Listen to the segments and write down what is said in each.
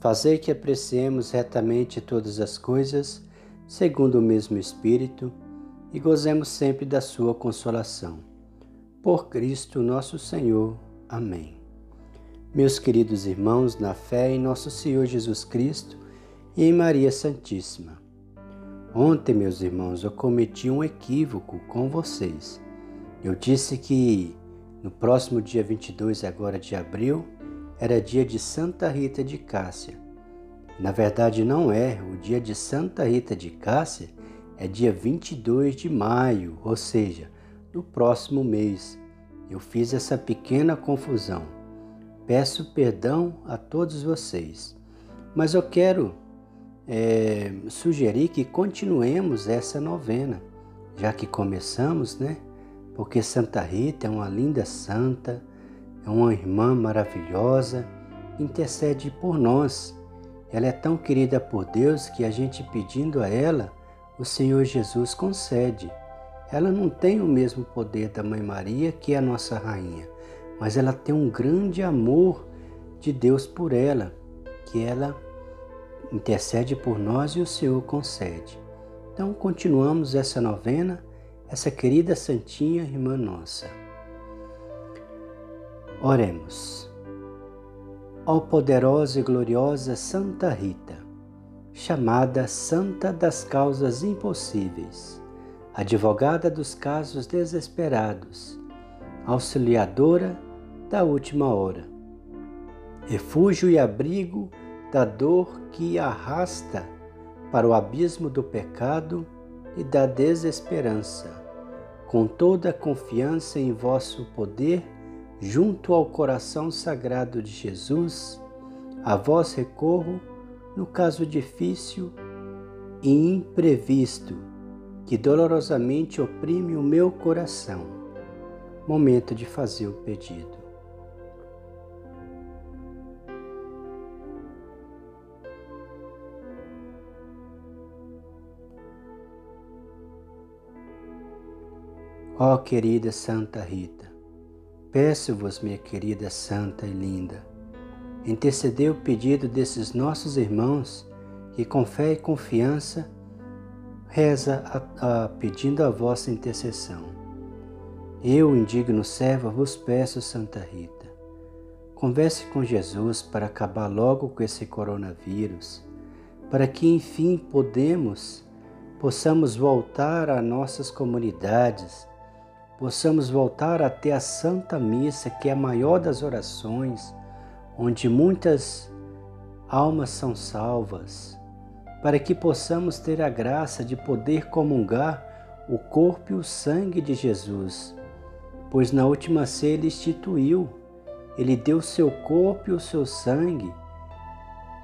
Fazei que apreciemos retamente todas as coisas, segundo o mesmo Espírito, e gozemos sempre da Sua consolação. Por Cristo nosso Senhor. Amém. Meus queridos irmãos, na fé em nosso Senhor Jesus Cristo e em Maria Santíssima. Ontem, meus irmãos, eu cometi um equívoco com vocês. Eu disse que no próximo dia 22 agora de abril era dia de Santa Rita de Cássia. Na verdade, não é. O dia de Santa Rita de Cássia é dia 22 de maio, ou seja, no próximo mês. Eu fiz essa pequena confusão. Peço perdão a todos vocês. Mas eu quero é, sugerir que continuemos essa novena, já que começamos, né? Porque Santa Rita é uma linda santa é uma irmã maravilhosa, intercede por nós. Ela é tão querida por Deus que a gente pedindo a ela, o Senhor Jesus concede. Ela não tem o mesmo poder da Mãe Maria, que é a nossa rainha, mas ela tem um grande amor de Deus por ela, que ela intercede por nós e o Senhor concede. Então continuamos essa novena, essa querida santinha irmã nossa. Oremos. Ó poderosa e gloriosa Santa Rita, chamada Santa das Causas Impossíveis, advogada dos casos desesperados, auxiliadora da última hora, refúgio e abrigo da dor que arrasta para o abismo do pecado e da desesperança, com toda a confiança em vosso poder junto ao coração sagrado de Jesus, a vós recorro no caso difícil e imprevisto que dolorosamente oprime o meu coração. Momento de fazer o pedido. Ó oh, querida Santa Rita, Peço-vos, minha querida santa e linda, intercedei o pedido desses nossos irmãos que com fé e confiança reza a, a, pedindo a vossa intercessão. Eu, indigno servo, vos peço, Santa Rita, converse com Jesus para acabar logo com esse coronavírus, para que enfim podemos, possamos voltar a nossas comunidades, possamos voltar até a Santa Missa, que é a maior das orações, onde muitas almas são salvas, para que possamos ter a graça de poder comungar o corpo e o sangue de Jesus, pois na última ceia ele instituiu, ele deu seu corpo e o seu sangue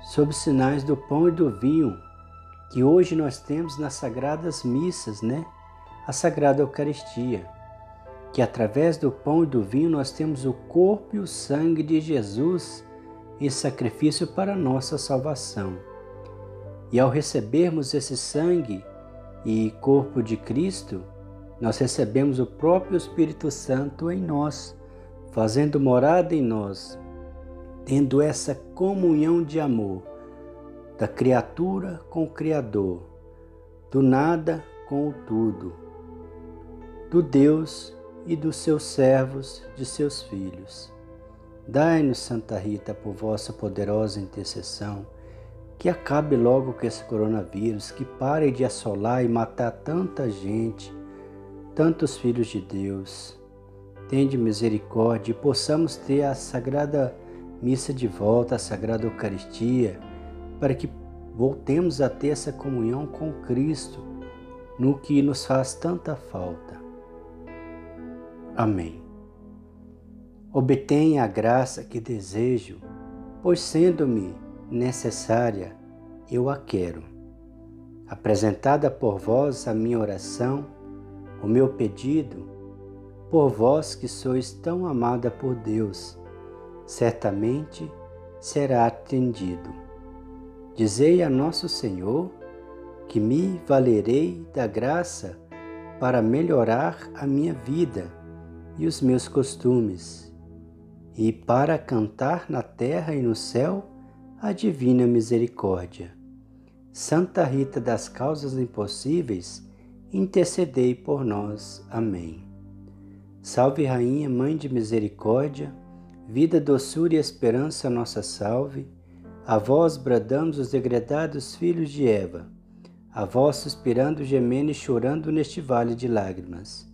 sob sinais do pão e do vinho, que hoje nós temos nas sagradas missas, né? A Sagrada Eucaristia que através do pão e do vinho nós temos o corpo e o sangue de Jesus em sacrifício para nossa salvação. E ao recebermos esse sangue e corpo de Cristo, nós recebemos o próprio Espírito Santo em nós, fazendo morada em nós, tendo essa comunhão de amor da criatura com o Criador, do nada com o tudo, do Deus e dos seus servos, de seus filhos. Dai-nos, Santa Rita, por vossa poderosa intercessão, que acabe logo com esse coronavírus, que pare de assolar e matar tanta gente, tantos filhos de Deus. Tende misericórdia e possamos ter a Sagrada Missa de volta, a Sagrada Eucaristia, para que voltemos a ter essa comunhão com Cristo, no que nos faz tanta falta. Amém. Obtenha a graça que desejo, pois sendo-me necessária, eu a quero. apresentada por vós a minha oração, o meu pedido, por vós que sois tão amada por Deus, certamente será atendido. Dizei a nosso Senhor que me valerei da graça para melhorar a minha vida e os meus costumes, e para cantar na terra e no céu a divina misericórdia. Santa Rita das Causas Impossíveis, intercedei por nós. Amém. Salve, Rainha, Mãe de Misericórdia, vida, doçura e esperança, nossa salve. A vós bradamos os degredados filhos de Eva, a vós suspirando, gemendo e chorando neste vale de lágrimas.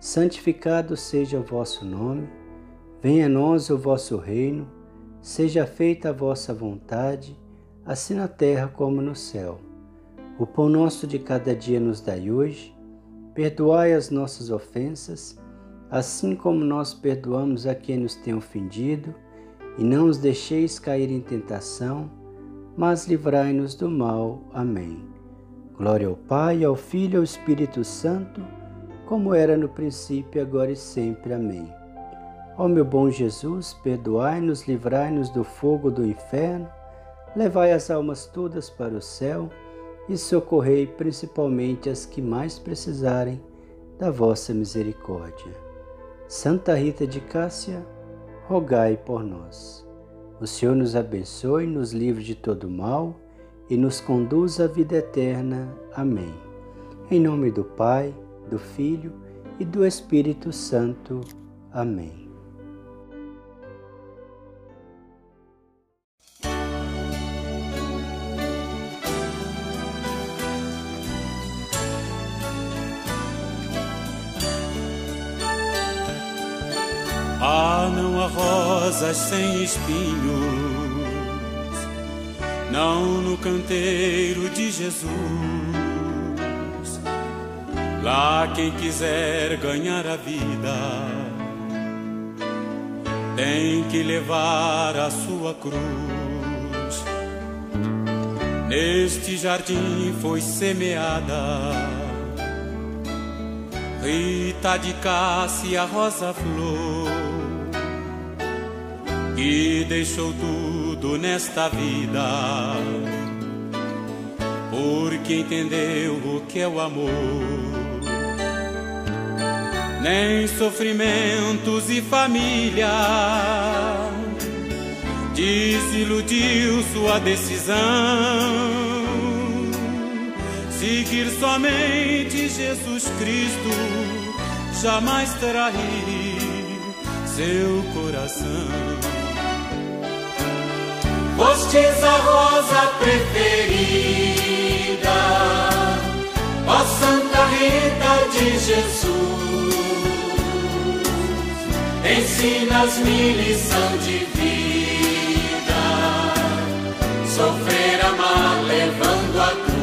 santificado seja o vosso nome, venha a nós o vosso reino, seja feita a vossa vontade, assim na terra como no céu. O pão nosso de cada dia nos dai hoje, perdoai as nossas ofensas, assim como nós perdoamos a quem nos tem ofendido, e não os deixeis cair em tentação, mas livrai-nos do mal. Amém. Glória ao Pai, ao Filho e ao Espírito Santo, como era no princípio, agora e sempre. Amém. Ó meu bom Jesus, perdoai-nos, livrai-nos do fogo do inferno, levai as almas todas para o céu e socorrei principalmente as que mais precisarem da vossa misericórdia. Santa Rita de Cássia, rogai por nós. O Senhor nos abençoe, nos livre de todo mal e nos conduz à vida eterna. Amém. Em nome do Pai, do Filho e do Espírito Santo. Amém. Ah, não há rosas sem espinhos, não no canteiro de Jesus. Lá quem quiser ganhar a vida tem que levar a sua cruz. Neste jardim foi semeada Rita de Cássia Rosa Flor que deixou tudo nesta vida, porque entendeu o que é o amor. Nem sofrimentos e família desiludiu sua decisão. Seguir somente Jesus Cristo, jamais trair seu coração. Fostes a rosa preferida, ó Santa Rita de Jesus. Ensinas-me lição de vida, sofrer, amar, levando a cruz.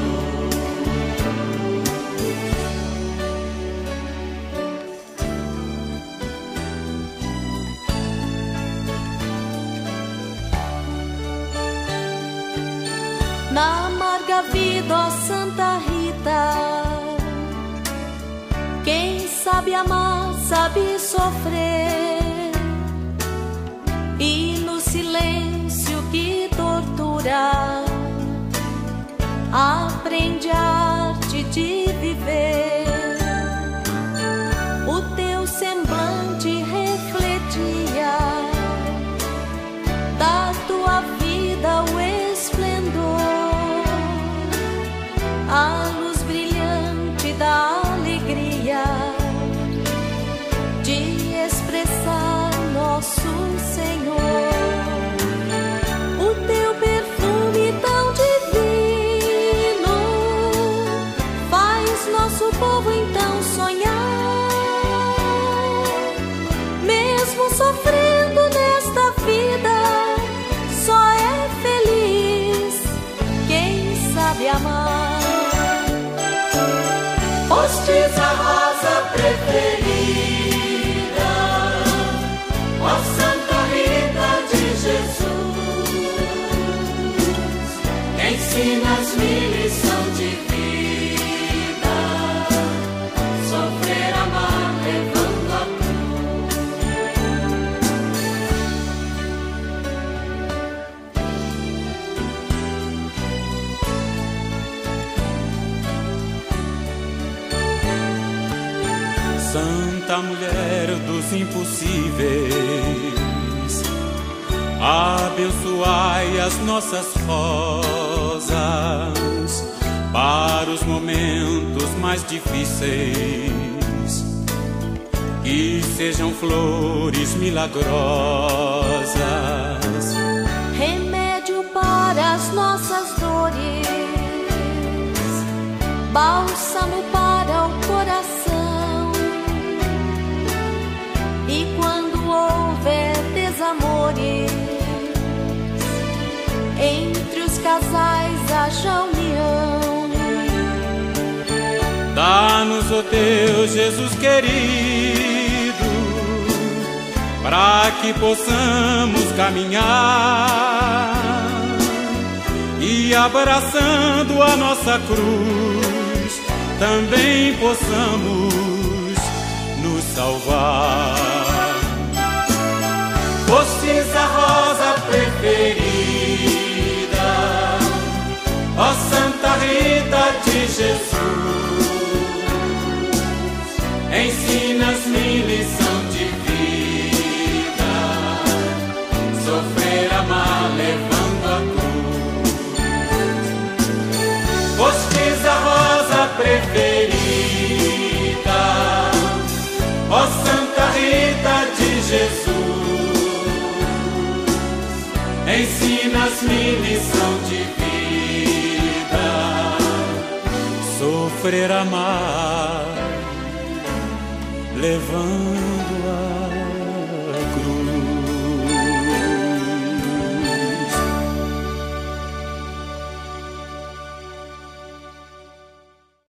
na amarga vida, ó Santa Rita. Quem sabe amar, sabe sofrer, que tortura, aprende a arte de viver. Santa Mulher dos Impossíveis, abençoai as nossas para os momentos mais difíceis. Que sejam flores milagrosas, remédio para as nossas dores, bálsamo para haja união. Dá-nos, ó Deus Jesus querido, para que possamos caminhar e abraçando a nossa cruz, também possamos nos salvar. Postes a rosa preferida, de Jesus, ensinas-me lição de vida, sofrer, amar, levando a cruz. Postes a rosa preferida, ó Santa Rita de Jesus, ensinas-me lição de vida. Sofrer, amar, levando a